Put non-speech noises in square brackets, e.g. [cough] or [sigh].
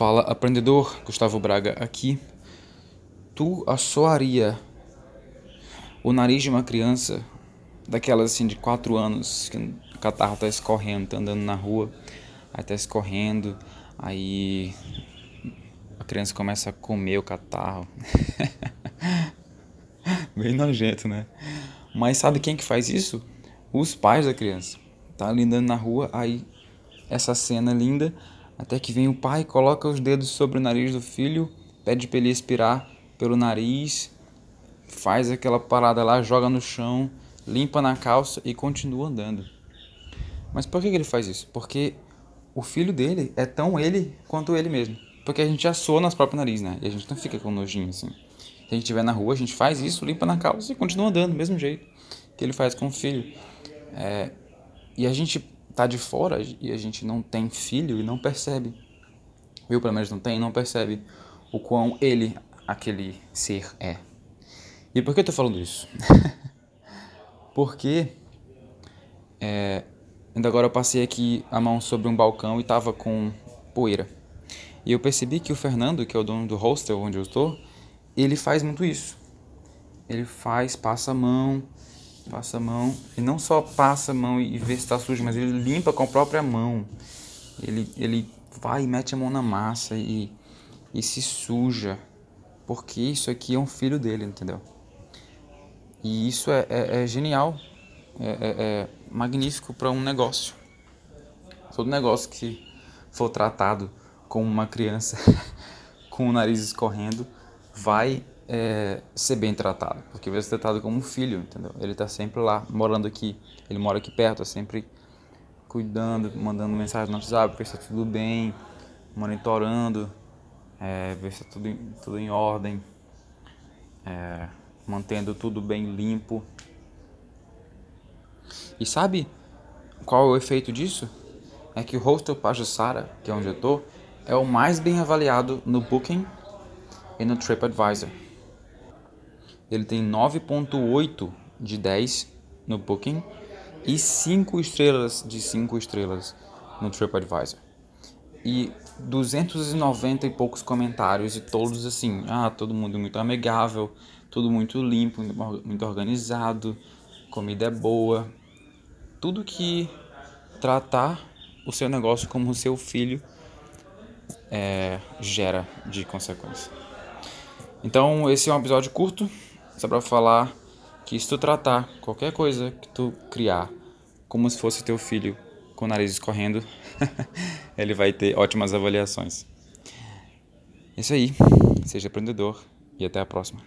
Fala aprendedor, Gustavo Braga aqui. Tu assoaria o nariz de uma criança, daquelas assim de 4 anos, que o catarro tá escorrendo, tá andando na rua, aí tá escorrendo, aí a criança começa a comer o catarro. [laughs] Bem nojento, né? Mas sabe quem que faz isso? Os pais da criança. Tá ali andando na rua, aí essa cena linda até que vem o pai, coloca os dedos sobre o nariz do filho, pede para ele expirar pelo nariz, faz aquela parada lá, joga no chão, limpa na calça e continua andando. Mas por que ele faz isso? Porque o filho dele é tão ele quanto ele mesmo. Porque a gente assou nosso próprio nariz, né? E a gente não fica com nojinho assim. Se a gente estiver na rua, a gente faz isso, limpa na calça e continua andando do mesmo jeito que ele faz com o filho. É, e a gente tá de fora e a gente não tem filho e não percebe. Eu, pelo menos, não tenho, não percebe o quão ele, aquele ser, é. E por que eu tô falando isso? [laughs] Porque é, ainda agora eu passei aqui a mão sobre um balcão e tava com poeira. E eu percebi que o Fernando, que é o dono do hostel onde eu estou, ele faz muito isso. Ele faz, passa a mão, Passa a mão. E não só passa a mão e vê se está sujo, mas ele limpa com a própria mão. Ele, ele vai e mete a mão na massa e, e se suja. Porque isso aqui é um filho dele, entendeu? E isso é, é, é genial. É, é, é magnífico para um negócio. Todo negócio que for tratado como uma criança [laughs] com o nariz escorrendo vai é, ser bem tratado, porque vai ser tratado como um filho, entendeu? Ele está sempre lá, morando aqui, ele mora aqui perto, está sempre cuidando, mandando mensagem no WhatsApp, ver se está tudo bem, monitorando, é, ver se está tudo, tudo em ordem, é, mantendo tudo bem limpo. E sabe qual é o efeito disso? É que o Hostel Pajussara, que é onde eu estou, é o mais bem avaliado no Booking e no TripAdvisor. Ele tem 9.8 de 10 no Booking e 5 estrelas de 5 estrelas no TripAdvisor. E 290 e poucos comentários e todos assim, ah, todo mundo muito amigável, tudo muito limpo, muito organizado, comida é boa. Tudo que tratar o seu negócio como o seu filho é, gera de consequência. Então, esse é um episódio curto, só para falar que se tu tratar qualquer coisa que tu criar como se fosse teu filho com o nariz escorrendo, [laughs] ele vai ter ótimas avaliações. É isso aí, seja aprendedor e até a próxima.